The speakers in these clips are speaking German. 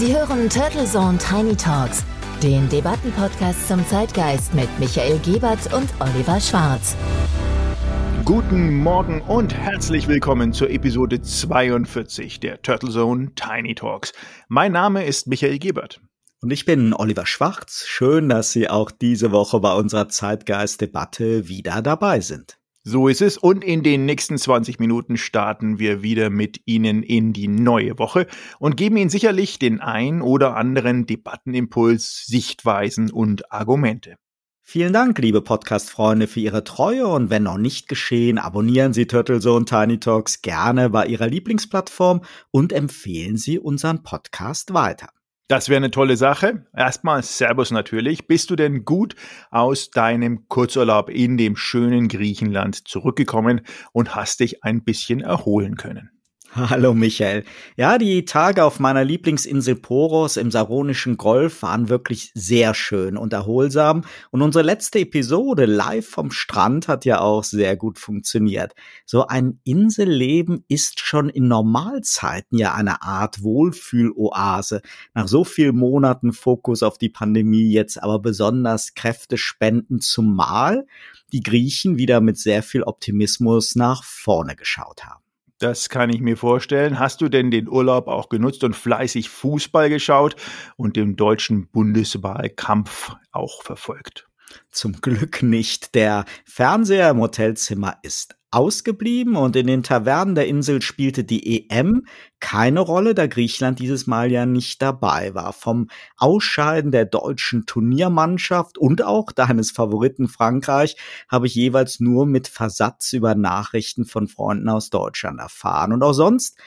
Sie hören Turtle Zone Tiny Talks, den Debattenpodcast zum Zeitgeist mit Michael Gebert und Oliver Schwarz. Guten Morgen und herzlich willkommen zur Episode 42 der Turtle Zone Tiny Talks. Mein Name ist Michael Gebert. Und ich bin Oliver Schwarz. Schön, dass Sie auch diese Woche bei unserer Zeitgeist-Debatte wieder dabei sind. So ist es. Und in den nächsten 20 Minuten starten wir wieder mit Ihnen in die neue Woche und geben Ihnen sicherlich den ein oder anderen Debattenimpuls, Sichtweisen und Argumente. Vielen Dank, liebe Podcast-Freunde, für Ihre Treue und wenn noch nicht geschehen, abonnieren Sie Turtle Tiny Talks gerne bei Ihrer Lieblingsplattform und empfehlen Sie unseren Podcast weiter. Das wäre eine tolle Sache. Erstmal Servus natürlich. Bist du denn gut aus deinem Kurzurlaub in dem schönen Griechenland zurückgekommen und hast dich ein bisschen erholen können? Hallo Michael. Ja, die Tage auf meiner Lieblingsinsel Poros im Saronischen Golf waren wirklich sehr schön und erholsam. Und unsere letzte Episode live vom Strand hat ja auch sehr gut funktioniert. So ein Inselleben ist schon in Normalzeiten ja eine Art Wohlfühloase. Nach so vielen Monaten Fokus auf die Pandemie jetzt aber besonders Kräfte spenden, zumal die Griechen wieder mit sehr viel Optimismus nach vorne geschaut haben. Das kann ich mir vorstellen. Hast du denn den Urlaub auch genutzt und fleißig Fußball geschaut und den deutschen Bundeswahlkampf auch verfolgt? Zum Glück nicht. Der Fernseher im Hotelzimmer ist ausgeblieben und in den Tavernen der Insel spielte die EM keine Rolle, da Griechenland dieses Mal ja nicht dabei war. Vom Ausscheiden der deutschen Turniermannschaft und auch deines Favoriten Frankreich habe ich jeweils nur mit Versatz über Nachrichten von Freunden aus Deutschland erfahren. Und auch sonst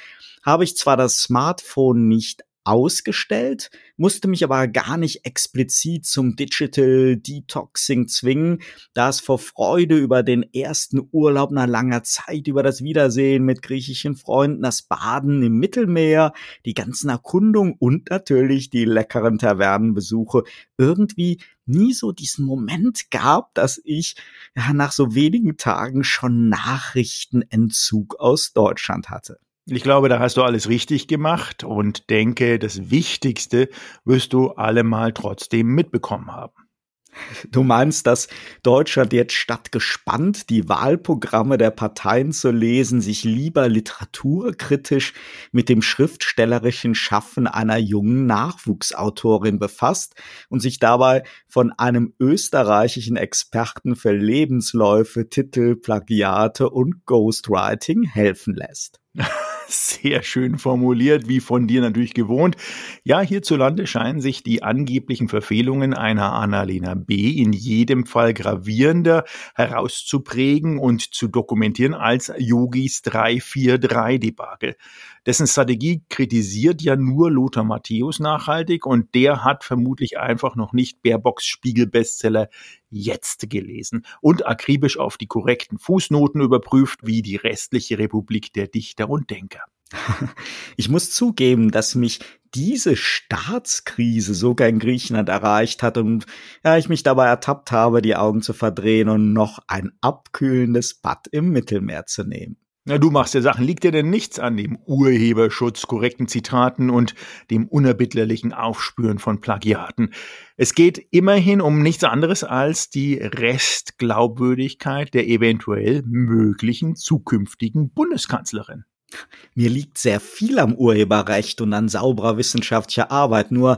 habe ich zwar das Smartphone nicht ausgestellt, musste mich aber gar nicht explizit zum Digital Detoxing zwingen, da es vor Freude über den ersten Urlaub nach langer Zeit, über das Wiedersehen mit griechischen Freunden, das Baden im Mittelmeer, die ganzen Erkundungen und natürlich die leckeren Tavernenbesuche irgendwie nie so diesen Moment gab, dass ich nach so wenigen Tagen schon Nachrichtenentzug aus Deutschland hatte. Ich glaube, da hast du alles richtig gemacht und denke, das Wichtigste wirst du allemal trotzdem mitbekommen haben. Du meinst, dass Deutschland jetzt statt gespannt die Wahlprogramme der Parteien zu lesen, sich lieber literaturkritisch mit dem schriftstellerischen Schaffen einer jungen Nachwuchsautorin befasst und sich dabei von einem österreichischen Experten für Lebensläufe, Titel, Plagiate und Ghostwriting helfen lässt. Sehr schön formuliert, wie von dir natürlich gewohnt. Ja, hierzulande scheinen sich die angeblichen Verfehlungen einer Annalena B. in jedem Fall gravierender herauszuprägen und zu dokumentieren als Yogis 343-Debakel. Dessen Strategie kritisiert ja nur Lothar Matthäus nachhaltig und der hat vermutlich einfach noch nicht Baerbocks Spiegel-Bestseller jetzt gelesen und akribisch auf die korrekten Fußnoten überprüft, wie die restliche Republik der Dichter und Denker. Ich muss zugeben, dass mich diese Staatskrise sogar in Griechenland erreicht hat und ja, ich mich dabei ertappt habe, die Augen zu verdrehen und noch ein abkühlendes Bad im Mittelmeer zu nehmen. Na, du machst ja Sachen. Liegt dir denn nichts an dem Urheberschutz, korrekten Zitaten und dem unerbittlerlichen Aufspüren von Plagiaten? Es geht immerhin um nichts anderes als die Restglaubwürdigkeit der eventuell möglichen zukünftigen Bundeskanzlerin. Mir liegt sehr viel am Urheberrecht und an sauberer wissenschaftlicher Arbeit, nur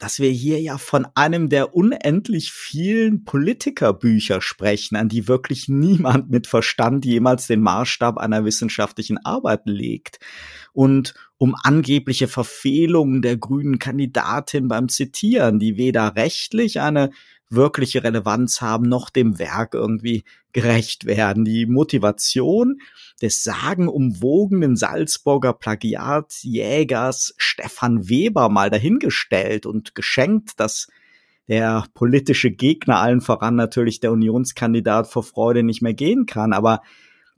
dass wir hier ja von einem der unendlich vielen Politikerbücher sprechen, an die wirklich niemand mit Verstand jemals den Maßstab einer wissenschaftlichen Arbeit legt. Und um angebliche Verfehlungen der grünen Kandidatin beim Zitieren, die weder rechtlich eine wirkliche Relevanz haben, noch dem Werk irgendwie gerecht werden. Die Motivation des sagenumwogenen Salzburger Plagiatjägers Stefan Weber mal dahingestellt und geschenkt, dass der politische Gegner allen voran natürlich der Unionskandidat vor Freude nicht mehr gehen kann, aber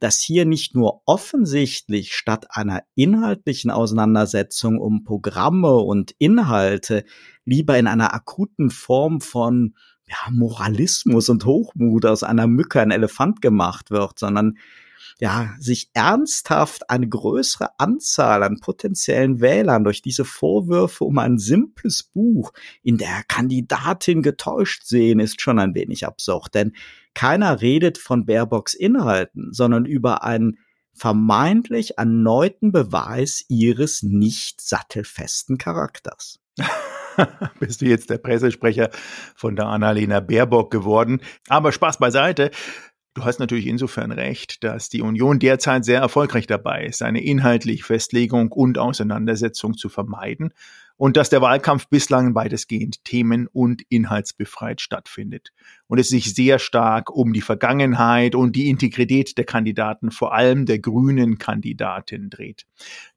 dass hier nicht nur offensichtlich statt einer inhaltlichen Auseinandersetzung um Programme und Inhalte lieber in einer akuten Form von ja, Moralismus und Hochmut aus einer Mücke ein Elefant gemacht wird, sondern ja, sich ernsthaft eine größere Anzahl an potenziellen Wählern durch diese Vorwürfe um ein simples Buch in der Kandidatin getäuscht sehen, ist schon ein wenig absurd, denn keiner redet von Baerbocks Inhalten, sondern über einen vermeintlich erneuten Beweis ihres nicht sattelfesten Charakters. Bist du jetzt der Pressesprecher von der Annalena Baerbock geworden? Aber Spaß beiseite. Du hast natürlich insofern recht, dass die Union derzeit sehr erfolgreich dabei ist, eine inhaltliche Festlegung und Auseinandersetzung zu vermeiden und dass der Wahlkampf bislang weitestgehend themen- und inhaltsbefreit stattfindet und es sich sehr stark um die Vergangenheit und die Integrität der Kandidaten, vor allem der grünen Kandidatin dreht.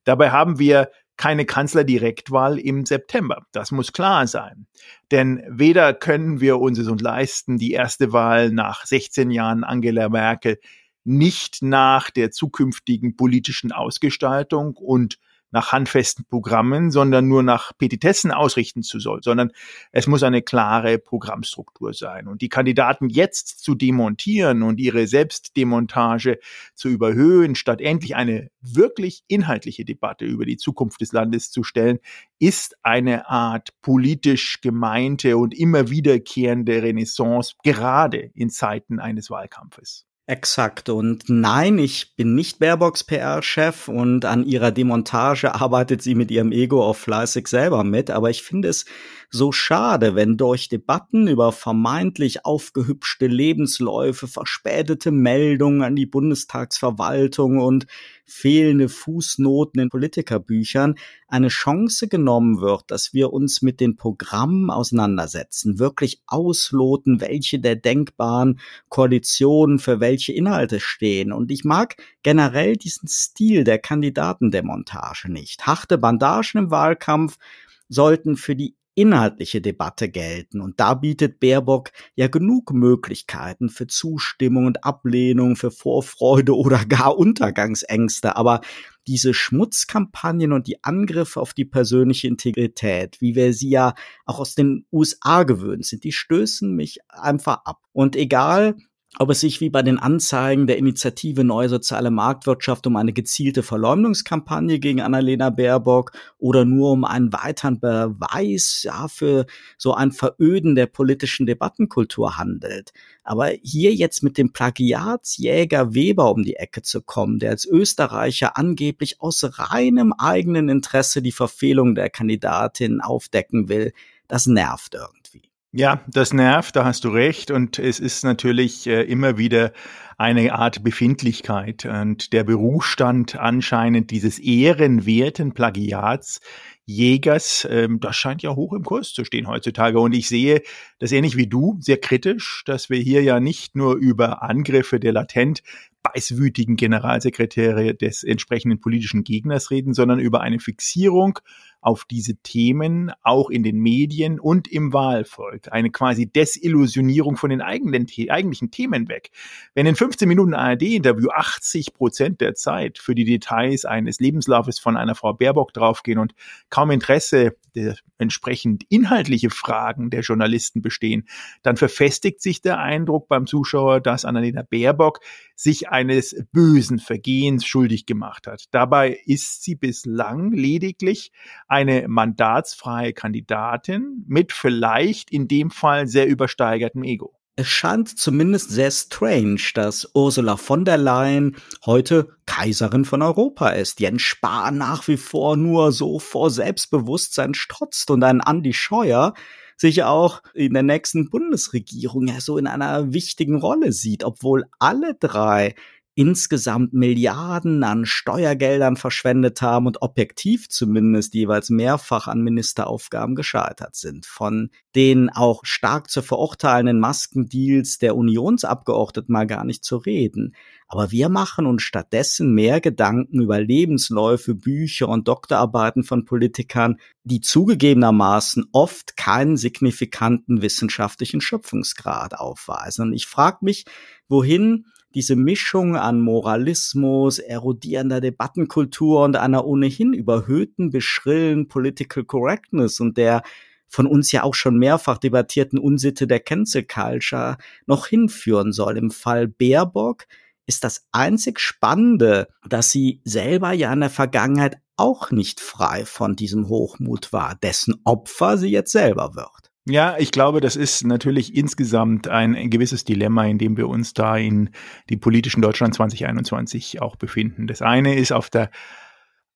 Dabei haben wir keine Kanzlerdirektwahl im September. Das muss klar sein. Denn weder können wir uns es uns leisten, die erste Wahl nach 16 Jahren Angela Merkel nicht nach der zukünftigen politischen Ausgestaltung und nach handfesten Programmen, sondern nur nach Petitessen ausrichten zu soll, sondern es muss eine klare Programmstruktur sein. Und die Kandidaten jetzt zu demontieren und ihre Selbstdemontage zu überhöhen, statt endlich eine wirklich inhaltliche Debatte über die Zukunft des Landes zu stellen, ist eine Art politisch gemeinte und immer wiederkehrende Renaissance, gerade in Zeiten eines Wahlkampfes. Exakt. Und nein, ich bin nicht Baerbocks PR-Chef und an ihrer Demontage arbeitet sie mit ihrem Ego auch fleißig selber mit. Aber ich finde es so schade, wenn durch Debatten über vermeintlich aufgehübschte Lebensläufe, verspätete Meldungen an die Bundestagsverwaltung und fehlende Fußnoten in Politikerbüchern eine Chance genommen wird, dass wir uns mit den Programmen auseinandersetzen, wirklich ausloten, welche der denkbaren Koalitionen für welche Inhalte stehen. Und ich mag generell diesen Stil der Kandidatendemontage nicht. Harte Bandagen im Wahlkampf sollten für die inhaltliche Debatte gelten. Und da bietet Baerbock ja genug Möglichkeiten für Zustimmung und Ablehnung, für Vorfreude oder gar Untergangsängste. Aber diese Schmutzkampagnen und die Angriffe auf die persönliche Integrität, wie wir sie ja auch aus den USA gewöhnt sind, die stößen mich einfach ab. Und egal, ob es sich wie bei den Anzeigen der Initiative Neue Soziale Marktwirtschaft um eine gezielte Verleumdungskampagne gegen Annalena Baerbock oder nur um einen weiteren Beweis ja, für so ein Veröden der politischen Debattenkultur handelt. Aber hier jetzt mit dem Plagiatsjäger Weber um die Ecke zu kommen, der als Österreicher angeblich aus reinem eigenen Interesse die Verfehlung der Kandidatin aufdecken will, das nervt irgendwie. Ja, das nervt, da hast du recht. Und es ist natürlich äh, immer wieder eine Art Befindlichkeit und der Berufsstand anscheinend dieses ehrenwerten Plagiats Jägers, ähm, das scheint ja hoch im Kurs zu stehen heutzutage. Und ich sehe das ähnlich wie du, sehr kritisch, dass wir hier ja nicht nur über Angriffe der latent beißwütigen Generalsekretäre des entsprechenden politischen Gegners reden, sondern über eine Fixierung auf diese Themen auch in den Medien und im Wahlvolk. Eine quasi Desillusionierung von den eigenen, eigentlichen Themen weg. Wenn in 15 Minuten ARD-Interview 80 Prozent der Zeit für die Details eines Lebenslaufes von einer Frau Baerbock draufgehen und kaum Interesse der entsprechend inhaltliche Fragen der Journalisten bestehen, dann verfestigt sich der Eindruck beim Zuschauer, dass Annalena Baerbock sich eines bösen Vergehens schuldig gemacht hat. Dabei ist sie bislang lediglich eine mandatsfreie Kandidatin mit vielleicht in dem Fall sehr übersteigertem Ego. Es scheint zumindest sehr strange, dass Ursula von der Leyen heute Kaiserin von Europa ist. Jens Spahn nach wie vor nur so vor Selbstbewusstsein strotzt und ein Andy Scheuer sich auch in der nächsten Bundesregierung ja so in einer wichtigen Rolle sieht, obwohl alle drei insgesamt Milliarden an Steuergeldern verschwendet haben und objektiv zumindest jeweils mehrfach an Ministeraufgaben gescheitert sind. Von den auch stark zu verurteilenden Maskendeals der Unionsabgeordneten mal gar nicht zu reden. Aber wir machen uns stattdessen mehr Gedanken über Lebensläufe, Bücher und Doktorarbeiten von Politikern, die zugegebenermaßen oft keinen signifikanten wissenschaftlichen Schöpfungsgrad aufweisen. Und ich frage mich, wohin diese Mischung an Moralismus, erodierender Debattenkultur und einer ohnehin überhöhten, beschrillen Political Correctness und der von uns ja auch schon mehrfach debattierten Unsitte der Cancel Culture noch hinführen soll. Im Fall Baerbock ist das einzig Spannende, dass sie selber ja in der Vergangenheit auch nicht frei von diesem Hochmut war, dessen Opfer sie jetzt selber wird. Ja, ich glaube, das ist natürlich insgesamt ein, ein, gewisses Dilemma, in dem wir uns da in die politischen Deutschland 2021 auch befinden. Das eine ist auf der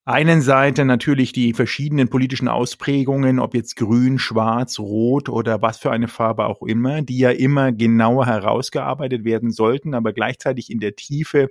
einen Seite natürlich die verschiedenen politischen Ausprägungen, ob jetzt grün, schwarz, rot oder was für eine Farbe auch immer, die ja immer genauer herausgearbeitet werden sollten, aber gleichzeitig in der Tiefe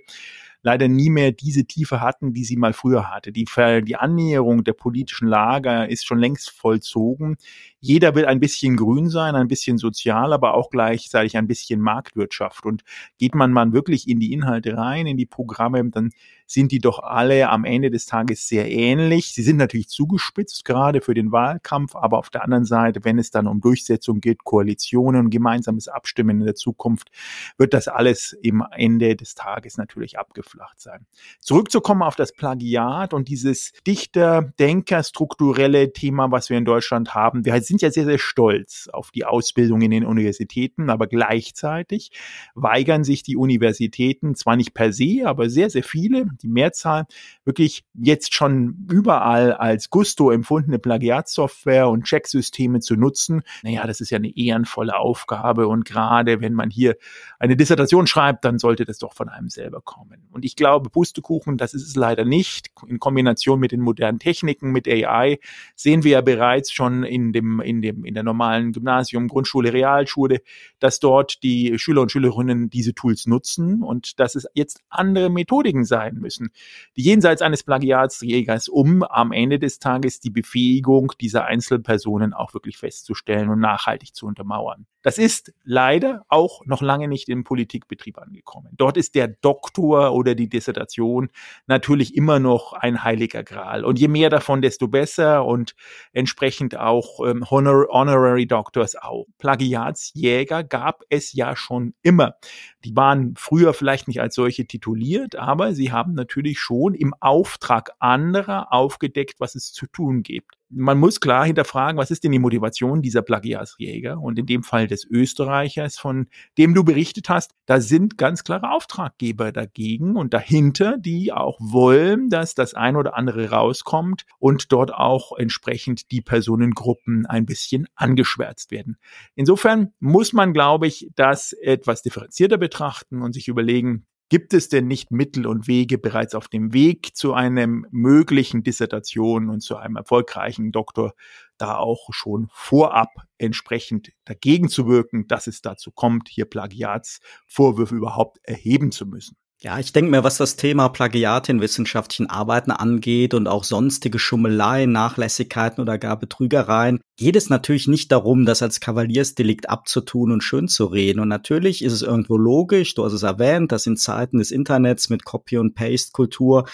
leider nie mehr diese Tiefe hatten, die sie mal früher hatte. Die, die Annäherung der politischen Lager ist schon längst vollzogen. Jeder will ein bisschen grün sein, ein bisschen sozial, aber auch gleichzeitig ein bisschen Marktwirtschaft. Und geht man mal wirklich in die Inhalte rein, in die Programme, dann sind die doch alle am Ende des Tages sehr ähnlich. Sie sind natürlich zugespitzt, gerade für den Wahlkampf, aber auf der anderen Seite, wenn es dann um Durchsetzung geht, Koalitionen und gemeinsames Abstimmen in der Zukunft, wird das alles im Ende des Tages natürlich abgeflacht sein. Zurückzukommen auf das Plagiat und dieses Dichter, Denker, strukturelle Thema, was wir in Deutschland haben. Wir sind ja sehr, sehr stolz auf die Ausbildung in den Universitäten, aber gleichzeitig weigern sich die Universitäten zwar nicht per se, aber sehr, sehr viele, die Mehrzahl, wirklich jetzt schon überall als Gusto empfundene Plagiatsoftware und Checksysteme zu nutzen. Naja, das ist ja eine ehrenvolle Aufgabe und gerade wenn man hier eine Dissertation schreibt, dann sollte das doch von einem selber kommen. Und ich glaube, Pustekuchen, das ist es leider nicht. In Kombination mit den modernen Techniken, mit AI, sehen wir ja bereits schon in dem, in dem, in der normalen Gymnasium, Grundschule, Realschule, dass dort die Schüler und Schülerinnen diese Tools nutzen und dass es jetzt andere Methodiken sein müssen die jenseits eines Plagiatsjägers, um am Ende des Tages die Befähigung dieser Einzelpersonen auch wirklich festzustellen und nachhaltig zu untermauern. Das ist leider auch noch lange nicht im Politikbetrieb angekommen. Dort ist der Doktor oder die Dissertation natürlich immer noch ein heiliger Gral. Und je mehr davon, desto besser und entsprechend auch ähm, Honor Honorary Doctors auch. Plagiatsjäger gab es ja schon immer. Die waren früher vielleicht nicht als solche tituliert, aber sie haben natürlich schon im Auftrag anderer aufgedeckt, was es zu tun gibt man muss klar hinterfragen, was ist denn die Motivation dieser Plagiatsjäger? Und in dem Fall des Österreichers, von dem du berichtet hast, da sind ganz klare Auftraggeber dagegen und dahinter, die auch wollen, dass das ein oder andere rauskommt und dort auch entsprechend die Personengruppen ein bisschen angeschwärzt werden. Insofern muss man, glaube ich, das etwas differenzierter betrachten und sich überlegen, Gibt es denn nicht Mittel und Wege bereits auf dem Weg zu einem möglichen Dissertation und zu einem erfolgreichen Doktor, da auch schon vorab entsprechend dagegen zu wirken, dass es dazu kommt, hier Plagiatsvorwürfe überhaupt erheben zu müssen? Ja, ich denke mir, was das Thema Plagiat in wissenschaftlichen Arbeiten angeht und auch sonstige Schummeleien, Nachlässigkeiten oder gar Betrügereien, geht es natürlich nicht darum, das als Kavaliersdelikt abzutun und schön zu reden. Und natürlich ist es irgendwo logisch, du hast es erwähnt, dass in Zeiten des Internets mit Copy- und Paste-Kultur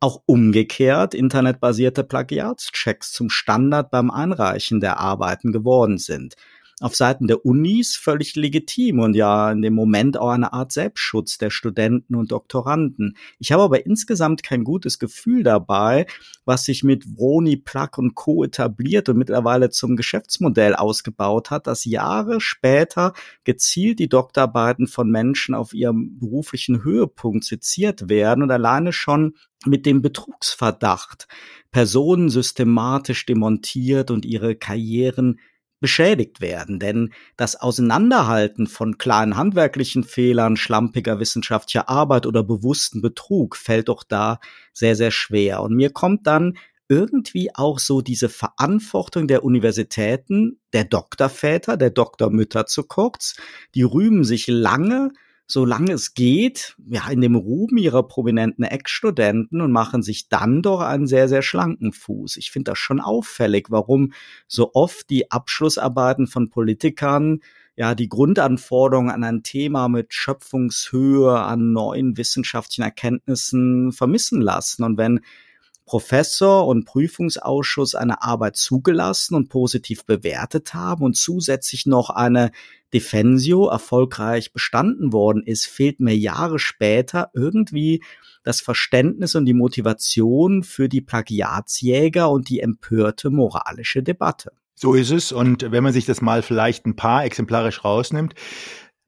auch umgekehrt internetbasierte Plagiatschecks zum Standard beim Einreichen der Arbeiten geworden sind auf Seiten der Unis völlig legitim und ja in dem Moment auch eine Art Selbstschutz der Studenten und Doktoranden. Ich habe aber insgesamt kein gutes Gefühl dabei, was sich mit Vroni, Plug und Co. etabliert und mittlerweile zum Geschäftsmodell ausgebaut hat, dass Jahre später gezielt die Doktorarbeiten von Menschen auf ihrem beruflichen Höhepunkt seziert werden und alleine schon mit dem Betrugsverdacht Personen systematisch demontiert und ihre Karrieren beschädigt werden. Denn das Auseinanderhalten von kleinen handwerklichen Fehlern, schlampiger wissenschaftlicher Arbeit oder bewussten Betrug fällt doch da sehr, sehr schwer. Und mir kommt dann irgendwie auch so diese Verantwortung der Universitäten, der Doktorväter, der Doktormütter zu kurz. Die rühmen sich lange solange es geht, ja, in dem Ruhm ihrer prominenten Ex-Studenten und machen sich dann doch einen sehr, sehr schlanken Fuß. Ich finde das schon auffällig, warum so oft die Abschlussarbeiten von Politikern ja die Grundanforderungen an ein Thema mit Schöpfungshöhe, an neuen wissenschaftlichen Erkenntnissen vermissen lassen. Und wenn Professor und Prüfungsausschuss eine Arbeit zugelassen und positiv bewertet haben und zusätzlich noch eine Defensio erfolgreich bestanden worden ist, fehlt mir Jahre später irgendwie das Verständnis und die Motivation für die Plagiatsjäger und die empörte moralische Debatte. So ist es. Und wenn man sich das mal vielleicht ein paar exemplarisch rausnimmt,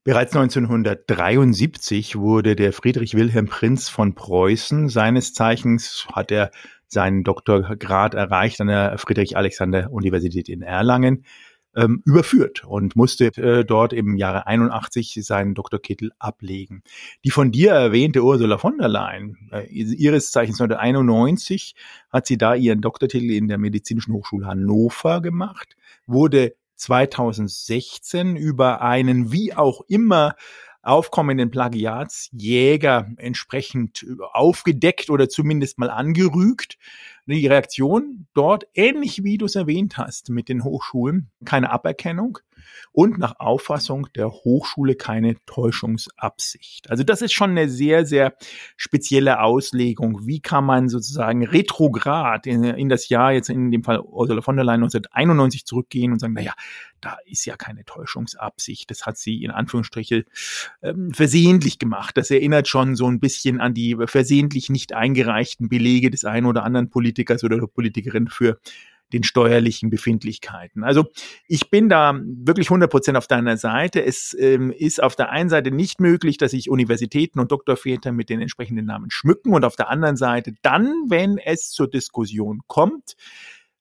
Bereits 1973 wurde der Friedrich Wilhelm Prinz von Preußen, seines Zeichens hat er seinen Doktorgrad erreicht an der Friedrich-Alexander-Universität in Erlangen, ähm, überführt und musste äh, dort im Jahre 81 seinen Doktortitel ablegen. Die von dir erwähnte Ursula von der Leyen, äh, ihres Zeichens 1991, hat sie da ihren Doktortitel in der Medizinischen Hochschule Hannover gemacht, wurde 2016 über einen wie auch immer aufkommenden Plagiatsjäger entsprechend aufgedeckt oder zumindest mal angerügt. Die Reaktion dort, ähnlich wie du es erwähnt hast mit den Hochschulen, keine Aberkennung und nach Auffassung der Hochschule keine Täuschungsabsicht. Also das ist schon eine sehr, sehr spezielle Auslegung. Wie kann man sozusagen retrograd in, in das Jahr, jetzt in dem Fall Ursula von der Leyen 1991 zurückgehen und sagen, naja, da ist ja keine Täuschungsabsicht. Das hat sie in Anführungsstrichen ähm, versehentlich gemacht. Das erinnert schon so ein bisschen an die versehentlich nicht eingereichten Belege des einen oder anderen Politikers oder der Politikerin für den steuerlichen Befindlichkeiten. Also ich bin da wirklich 100 Prozent auf deiner Seite. Es ähm, ist auf der einen Seite nicht möglich, dass sich Universitäten und Doktorväter mit den entsprechenden Namen schmücken und auf der anderen Seite dann, wenn es zur Diskussion kommt,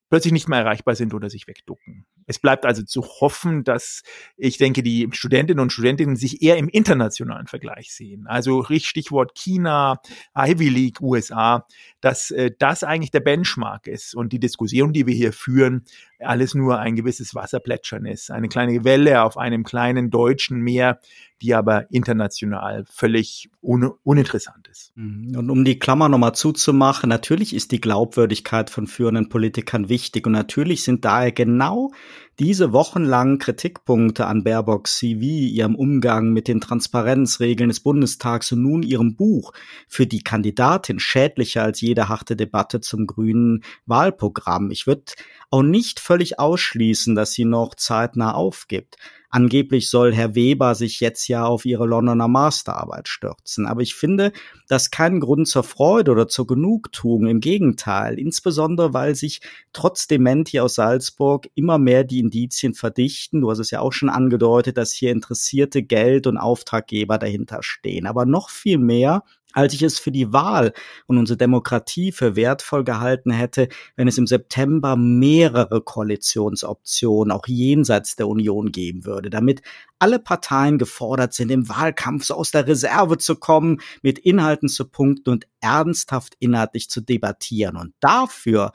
plötzlich nicht mehr erreichbar sind oder sich wegducken. Es bleibt also zu hoffen, dass ich denke, die Studentinnen und Studentinnen sich eher im internationalen Vergleich sehen. Also Stichwort China, Ivy League, USA, dass äh, das eigentlich der Benchmark ist und die Diskussion, die wir hier führen, alles nur ein gewisses Wasserplätschern ist. Eine kleine Welle auf einem kleinen deutschen Meer, die aber international völlig un uninteressant ist. Mhm. Und um die Klammer nochmal zuzumachen, natürlich ist die Glaubwürdigkeit von führenden Politikern wichtig und natürlich sind daher genau diese wochenlangen Kritikpunkte an Baerbocks CV, ihrem Umgang mit den Transparenzregeln des Bundestags und nun ihrem Buch für die Kandidatin schädlicher als jede harte Debatte zum grünen Wahlprogramm. Ich würde auch nicht völlig ausschließen, dass sie noch zeitnah aufgibt. Angeblich soll Herr Weber sich jetzt ja auf ihre Londoner Masterarbeit stürzen. Aber ich finde das kein Grund zur Freude oder zur Genugtuung. Im Gegenteil. Insbesondere, weil sich trotz Dementi aus Salzburg immer mehr die Indizien verdichten. Du hast es ja auch schon angedeutet, dass hier interessierte Geld- und Auftraggeber dahinter stehen. Aber noch viel mehr, als ich es für die Wahl und unsere Demokratie für wertvoll gehalten hätte, wenn es im September mehrere Koalitionsoptionen auch jenseits der Union geben würde, damit alle Parteien gefordert sind, im Wahlkampf so aus der Reserve zu kommen, mit Inhalten zu punkten und ernsthaft inhaltlich zu debattieren. Und dafür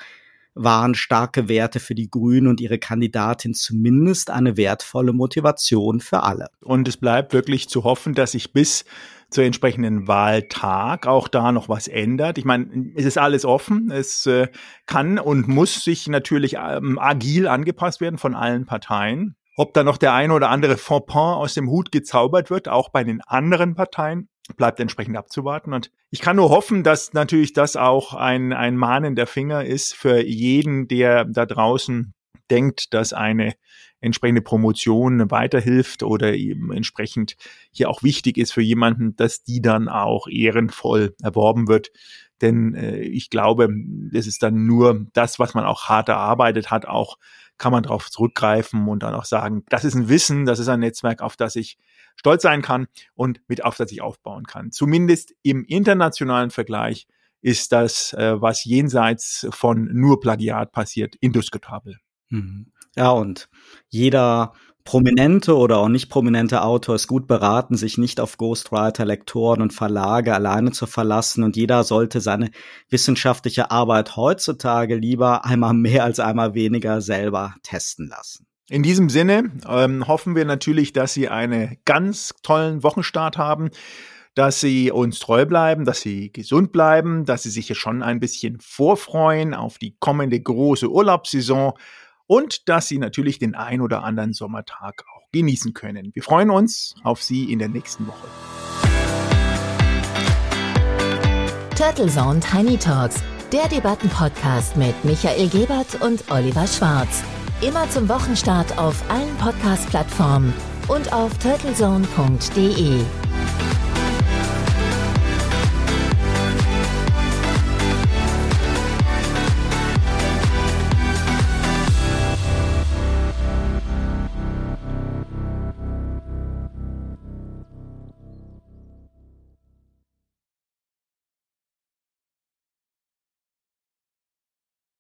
waren starke Werte für die Grünen und ihre Kandidatin zumindest eine wertvolle Motivation für alle. Und es bleibt wirklich zu hoffen, dass sich bis zur entsprechenden Wahltag auch da noch was ändert. Ich meine, es ist alles offen. Es äh, kann und muss sich natürlich ähm, agil angepasst werden von allen Parteien. Ob da noch der eine oder andere Fauxpas aus dem Hut gezaubert wird, auch bei den anderen Parteien, bleibt entsprechend abzuwarten. Und ich kann nur hoffen, dass natürlich das auch ein, ein mahnender Finger ist für jeden, der da draußen denkt, dass eine entsprechende Promotion weiterhilft oder eben entsprechend hier auch wichtig ist für jemanden, dass die dann auch ehrenvoll erworben wird. Denn äh, ich glaube, das ist dann nur das, was man auch hart erarbeitet hat, auch kann man darauf zurückgreifen und dann auch sagen, das ist ein Wissen, das ist ein Netzwerk, auf das ich stolz sein kann und mit auf das ich aufbauen kann. Zumindest im internationalen Vergleich ist das, äh, was jenseits von nur Plagiat passiert, indiskutabel. Mhm. Ja, und jeder prominente oder auch nicht prominente Autor ist gut beraten, sich nicht auf Ghostwriter, Lektoren und Verlage alleine zu verlassen. Und jeder sollte seine wissenschaftliche Arbeit heutzutage lieber einmal mehr als einmal weniger selber testen lassen. In diesem Sinne ähm, hoffen wir natürlich, dass Sie einen ganz tollen Wochenstart haben, dass Sie uns treu bleiben, dass Sie gesund bleiben, dass Sie sich hier schon ein bisschen vorfreuen auf die kommende große Urlaubssaison und dass Sie natürlich den ein oder anderen Sommertag auch genießen können. Wir freuen uns auf Sie in der nächsten Woche. Turtle Zone Tiny Talks, der Debattenpodcast mit Michael Gebert und Oliver Schwarz. Immer zum Wochenstart auf allen Podcast-Plattformen und auf turtlezone.de.